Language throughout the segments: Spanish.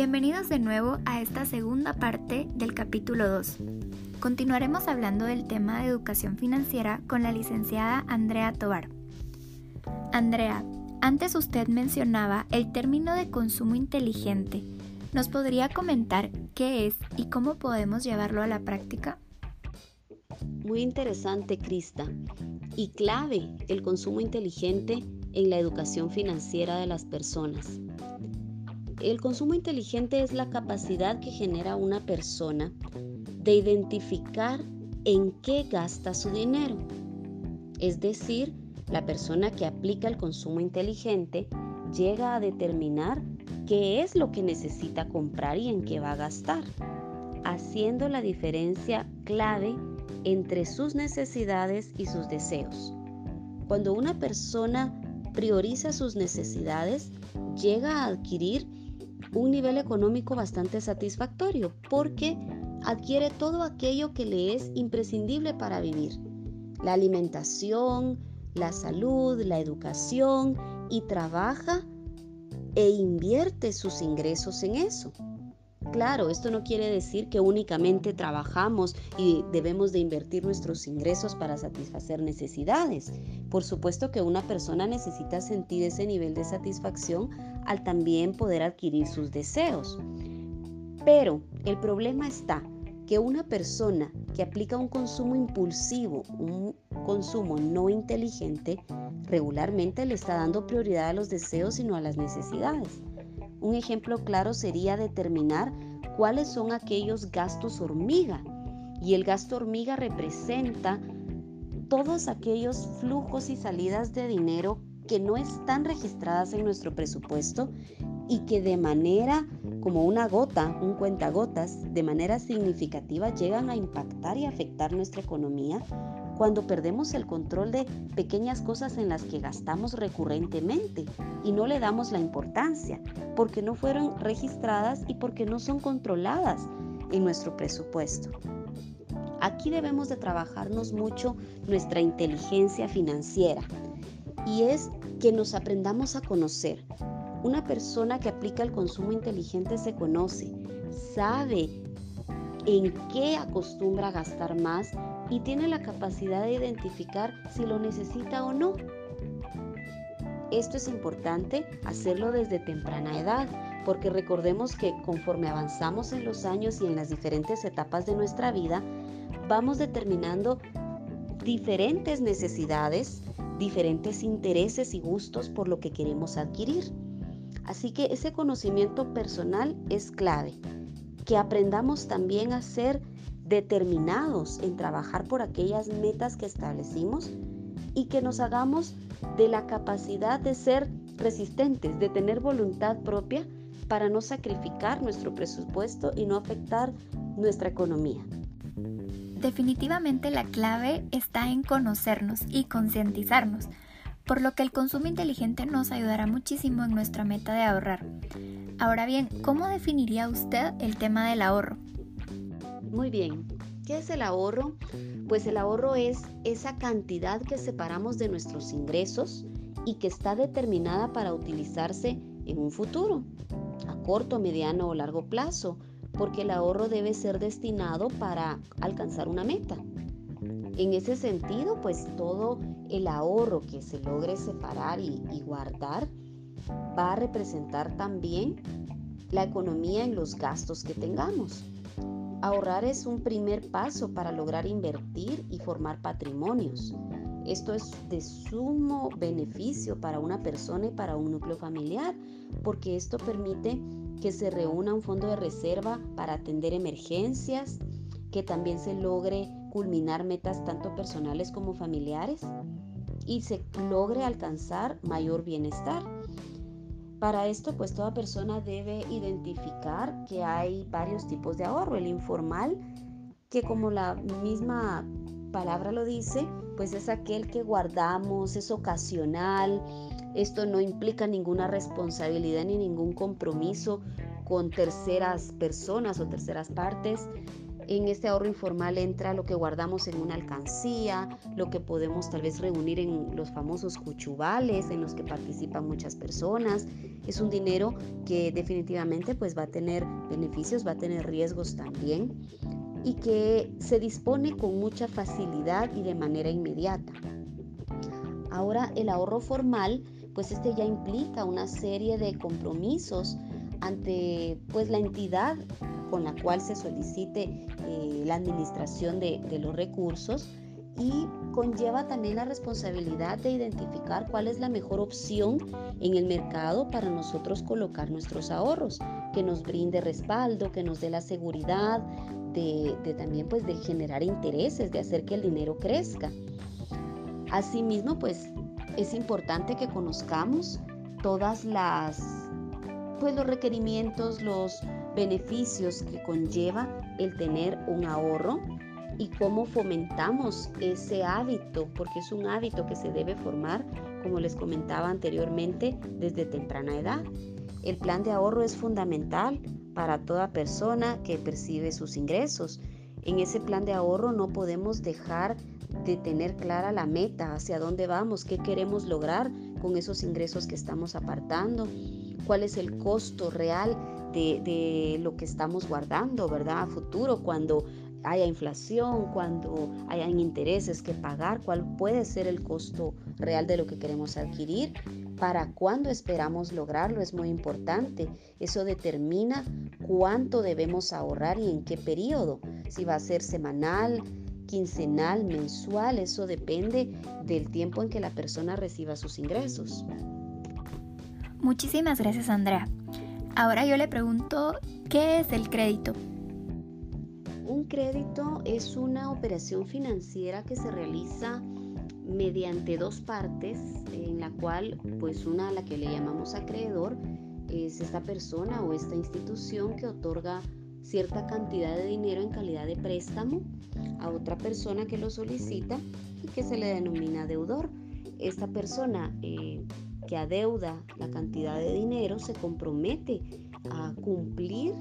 Bienvenidos de nuevo a esta segunda parte del capítulo 2. Continuaremos hablando del tema de educación financiera con la licenciada Andrea Tobar. Andrea, antes usted mencionaba el término de consumo inteligente. ¿Nos podría comentar qué es y cómo podemos llevarlo a la práctica? Muy interesante, Crista. Y clave el consumo inteligente en la educación financiera de las personas. El consumo inteligente es la capacidad que genera una persona de identificar en qué gasta su dinero. Es decir, la persona que aplica el consumo inteligente llega a determinar qué es lo que necesita comprar y en qué va a gastar, haciendo la diferencia clave entre sus necesidades y sus deseos. Cuando una persona prioriza sus necesidades, llega a adquirir un nivel económico bastante satisfactorio porque adquiere todo aquello que le es imprescindible para vivir. La alimentación, la salud, la educación y trabaja e invierte sus ingresos en eso. Claro, esto no quiere decir que únicamente trabajamos y debemos de invertir nuestros ingresos para satisfacer necesidades. Por supuesto que una persona necesita sentir ese nivel de satisfacción al también poder adquirir sus deseos. Pero el problema está que una persona que aplica un consumo impulsivo, un consumo no inteligente, regularmente le está dando prioridad a los deseos y no a las necesidades. Un ejemplo claro sería determinar cuáles son aquellos gastos hormiga. Y el gasto hormiga representa todos aquellos flujos y salidas de dinero que no están registradas en nuestro presupuesto y que de manera como una gota, un cuentagotas, de manera significativa llegan a impactar y afectar nuestra economía cuando perdemos el control de pequeñas cosas en las que gastamos recurrentemente y no le damos la importancia, porque no fueron registradas y porque no son controladas en nuestro presupuesto. Aquí debemos de trabajarnos mucho nuestra inteligencia financiera y es que nos aprendamos a conocer. Una persona que aplica el consumo inteligente se conoce, sabe en qué acostumbra gastar más y tiene la capacidad de identificar si lo necesita o no. Esto es importante hacerlo desde temprana edad, porque recordemos que conforme avanzamos en los años y en las diferentes etapas de nuestra vida, vamos determinando diferentes necesidades, diferentes intereses y gustos por lo que queremos adquirir. Así que ese conocimiento personal es clave. Que aprendamos también a ser determinados en trabajar por aquellas metas que establecimos y que nos hagamos de la capacidad de ser resistentes, de tener voluntad propia para no sacrificar nuestro presupuesto y no afectar nuestra economía. Definitivamente la clave está en conocernos y concientizarnos, por lo que el consumo inteligente nos ayudará muchísimo en nuestra meta de ahorrar. Ahora bien, ¿cómo definiría usted el tema del ahorro? Muy bien. ¿Qué es el ahorro? Pues el ahorro es esa cantidad que separamos de nuestros ingresos y que está determinada para utilizarse en un futuro, a corto, mediano o largo plazo, porque el ahorro debe ser destinado para alcanzar una meta. En ese sentido, pues todo el ahorro que se logre separar y, y guardar va a representar también la economía en los gastos que tengamos. Ahorrar es un primer paso para lograr invertir y formar patrimonios. Esto es de sumo beneficio para una persona y para un núcleo familiar, porque esto permite que se reúna un fondo de reserva para atender emergencias, que también se logre culminar metas tanto personales como familiares y se logre alcanzar mayor bienestar. Para esto, pues toda persona debe identificar que hay varios tipos de ahorro. El informal, que como la misma palabra lo dice, pues es aquel que guardamos, es ocasional. Esto no implica ninguna responsabilidad ni ningún compromiso con terceras personas o terceras partes. En este ahorro informal entra lo que guardamos en una alcancía, lo que podemos tal vez reunir en los famosos cuchubales en los que participan muchas personas. Es un dinero que definitivamente pues va a tener beneficios, va a tener riesgos también y que se dispone con mucha facilidad y de manera inmediata. Ahora el ahorro formal pues este ya implica una serie de compromisos ante pues la entidad con la cual se solicite eh, la administración de, de los recursos y conlleva también la responsabilidad de identificar cuál es la mejor opción en el mercado para nosotros colocar nuestros ahorros, que nos brinde respaldo, que nos dé la seguridad de, también pues de generar intereses, de hacer que el dinero crezca. Asimismo, pues es importante que conozcamos todas las pues los requerimientos, los beneficios que conlleva el tener un ahorro y cómo fomentamos ese hábito, porque es un hábito que se debe formar, como les comentaba anteriormente, desde temprana edad. El plan de ahorro es fundamental para toda persona que percibe sus ingresos. En ese plan de ahorro no podemos dejar de tener clara la meta, hacia dónde vamos, qué queremos lograr con esos ingresos que estamos apartando, cuál es el costo real de, lo que estamos guardando, ¿verdad? A futuro, cuando haya inflación, cuando hayan intereses que pagar, cuál puede ser el costo real de lo que queremos adquirir, para cuándo esperamos lograrlo, es muy importante. Eso determina cuánto debemos ahorrar y en qué periodo, si va a ser semanal, quincenal, mensual, eso depende del tiempo en que la persona reciba sus ingresos. Muchísimas gracias Andrea. Ahora yo le pregunto, ¿qué es el crédito? Un crédito es una operación financiera que se realiza mediante dos partes, en la cual pues una a la que le llamamos acreedor es esta persona o esta institución que otorga cierta cantidad de dinero en calidad de préstamo a otra persona que lo solicita y que se le denomina deudor. Esta persona eh, que adeuda la cantidad de dinero se compromete a cumplir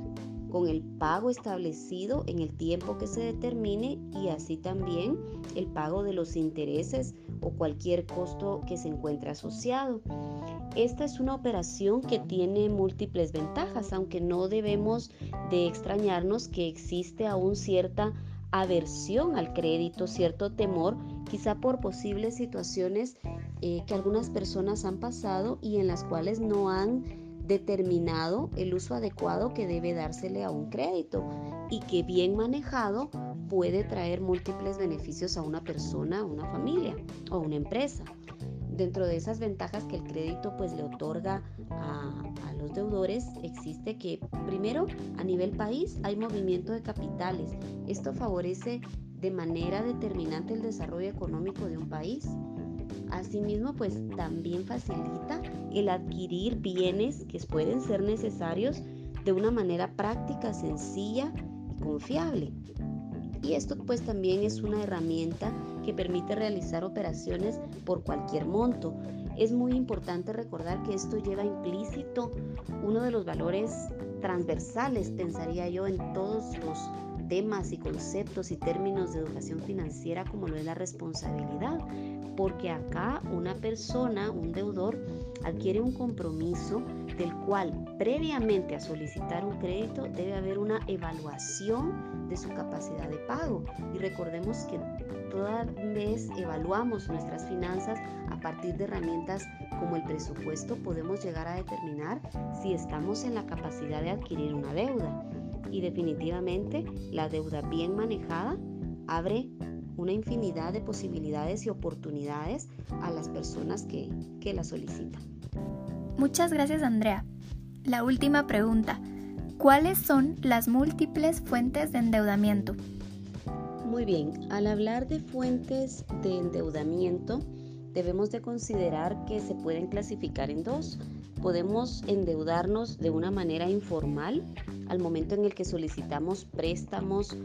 con el pago establecido en el tiempo que se determine y así también el pago de los intereses o cualquier costo que se encuentre asociado. Esta es una operación que tiene múltiples ventajas, aunque no debemos de extrañarnos que existe aún cierta aversión al crédito, cierto temor, quizá por posibles situaciones eh, que algunas personas han pasado y en las cuales no han determinado el uso adecuado que debe dársele a un crédito y que bien manejado puede traer múltiples beneficios a una persona, a una familia o a una empresa. Dentro de esas ventajas que el crédito pues le otorga a, a los deudores existe que primero a nivel país hay movimiento de capitales. Esto favorece de manera determinante el desarrollo económico de un país. Asimismo, pues también facilita el adquirir bienes que pueden ser necesarios de una manera práctica, sencilla y confiable. Y esto pues también es una herramienta que permite realizar operaciones por cualquier monto. Es muy importante recordar que esto lleva implícito uno de los valores transversales, pensaría yo, en todos los temas y conceptos y términos de educación financiera como lo es la responsabilidad, porque acá una persona, un deudor, adquiere un compromiso del cual previamente a solicitar un crédito debe haber una evaluación de su capacidad de pago. Y recordemos que toda vez evaluamos nuestras finanzas a partir de herramientas como el presupuesto, podemos llegar a determinar si estamos en la capacidad de adquirir una deuda y definitivamente la deuda bien manejada abre una infinidad de posibilidades y oportunidades a las personas que, que la solicitan. Muchas gracias Andrea. La última pregunta. ¿Cuáles son las múltiples fuentes de endeudamiento? Muy bien, al hablar de fuentes de endeudamiento, debemos de considerar que se pueden clasificar en dos. Podemos endeudarnos de una manera informal al momento en el que solicitamos préstamos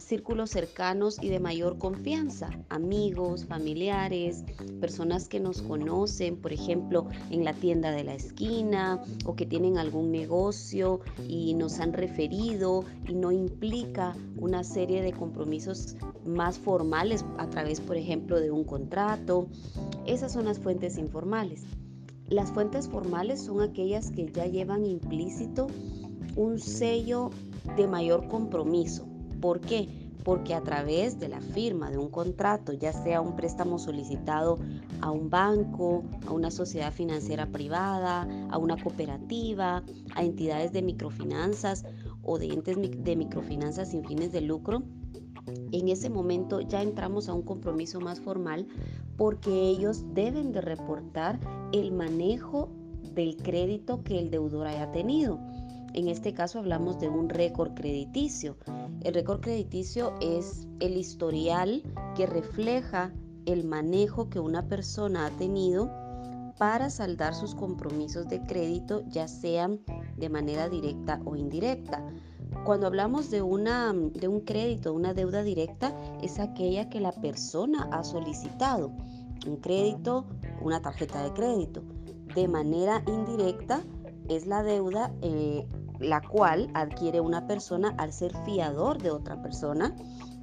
círculos cercanos y de mayor confianza, amigos, familiares, personas que nos conocen, por ejemplo, en la tienda de la esquina o que tienen algún negocio y nos han referido y no implica una serie de compromisos más formales a través, por ejemplo, de un contrato. Esas son las fuentes informales. Las fuentes formales son aquellas que ya llevan implícito un sello de mayor compromiso. ¿Por qué? Porque a través de la firma de un contrato, ya sea un préstamo solicitado a un banco, a una sociedad financiera privada, a una cooperativa, a entidades de microfinanzas o de entes de microfinanzas sin fines de lucro, en ese momento ya entramos a un compromiso más formal porque ellos deben de reportar el manejo del crédito que el deudor haya tenido. En este caso hablamos de un récord crediticio. El récord crediticio es el historial que refleja el manejo que una persona ha tenido para saldar sus compromisos de crédito, ya sean de manera directa o indirecta. Cuando hablamos de, una, de un crédito, una deuda directa, es aquella que la persona ha solicitado. Un crédito, una tarjeta de crédito. De manera indirecta es la deuda eh, la cual adquiere una persona al ser fiador de otra persona.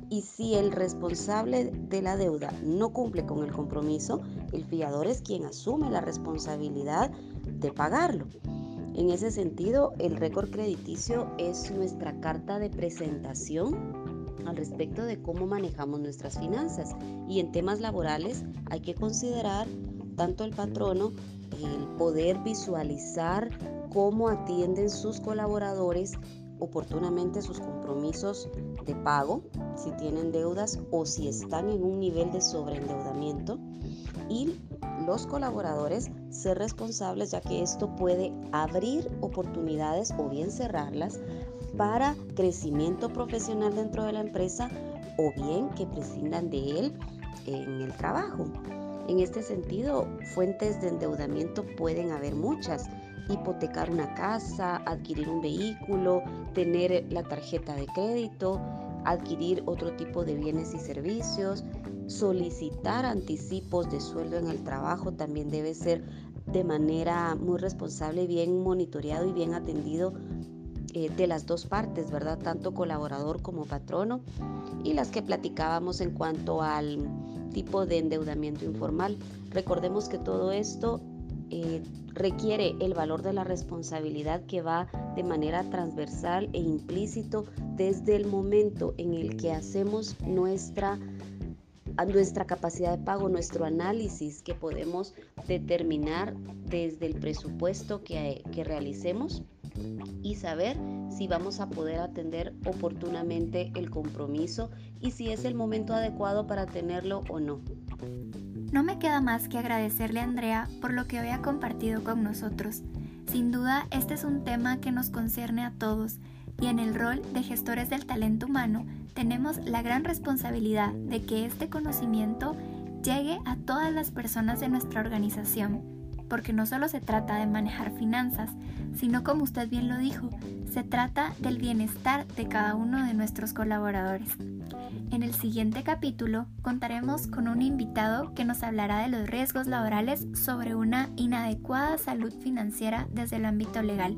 Y si el responsable de la deuda no cumple con el compromiso, el fiador es quien asume la responsabilidad de pagarlo. En ese sentido, el récord crediticio es nuestra carta de presentación al respecto de cómo manejamos nuestras finanzas. Y en temas laborales hay que considerar tanto el patrono, el poder visualizar cómo atienden sus colaboradores oportunamente sus compromisos de pago, si tienen deudas o si están en un nivel de sobreendeudamiento. Y los colaboradores ser responsables ya que esto puede abrir oportunidades o bien cerrarlas para crecimiento profesional dentro de la empresa o bien que prescindan de él en el trabajo. En este sentido, fuentes de endeudamiento pueden haber muchas. Hipotecar una casa, adquirir un vehículo, tener la tarjeta de crédito, adquirir otro tipo de bienes y servicios, solicitar anticipos de sueldo en el trabajo también debe ser de manera muy responsable, bien monitoreado y bien atendido eh, de las dos partes, ¿verdad? Tanto colaborador como patrono. Y las que platicábamos en cuanto al tipo de endeudamiento informal. Recordemos que todo esto eh, requiere el valor de la responsabilidad que va de manera transversal e implícito desde el momento en el que hacemos nuestra nuestra capacidad de pago, nuestro análisis que podemos determinar desde el presupuesto que, que realicemos y saber si vamos a poder atender oportunamente el compromiso y si es el momento adecuado para tenerlo o no. No me queda más que agradecerle a Andrea por lo que hoy ha compartido con nosotros. Sin duda, este es un tema que nos concierne a todos y en el rol de gestores del talento humano tenemos la gran responsabilidad de que este conocimiento llegue a todas las personas de nuestra organización, porque no solo se trata de manejar finanzas, sino como usted bien lo dijo, se trata del bienestar de cada uno de nuestros colaboradores. En el siguiente capítulo contaremos con un invitado que nos hablará de los riesgos laborales sobre una inadecuada salud financiera desde el ámbito legal.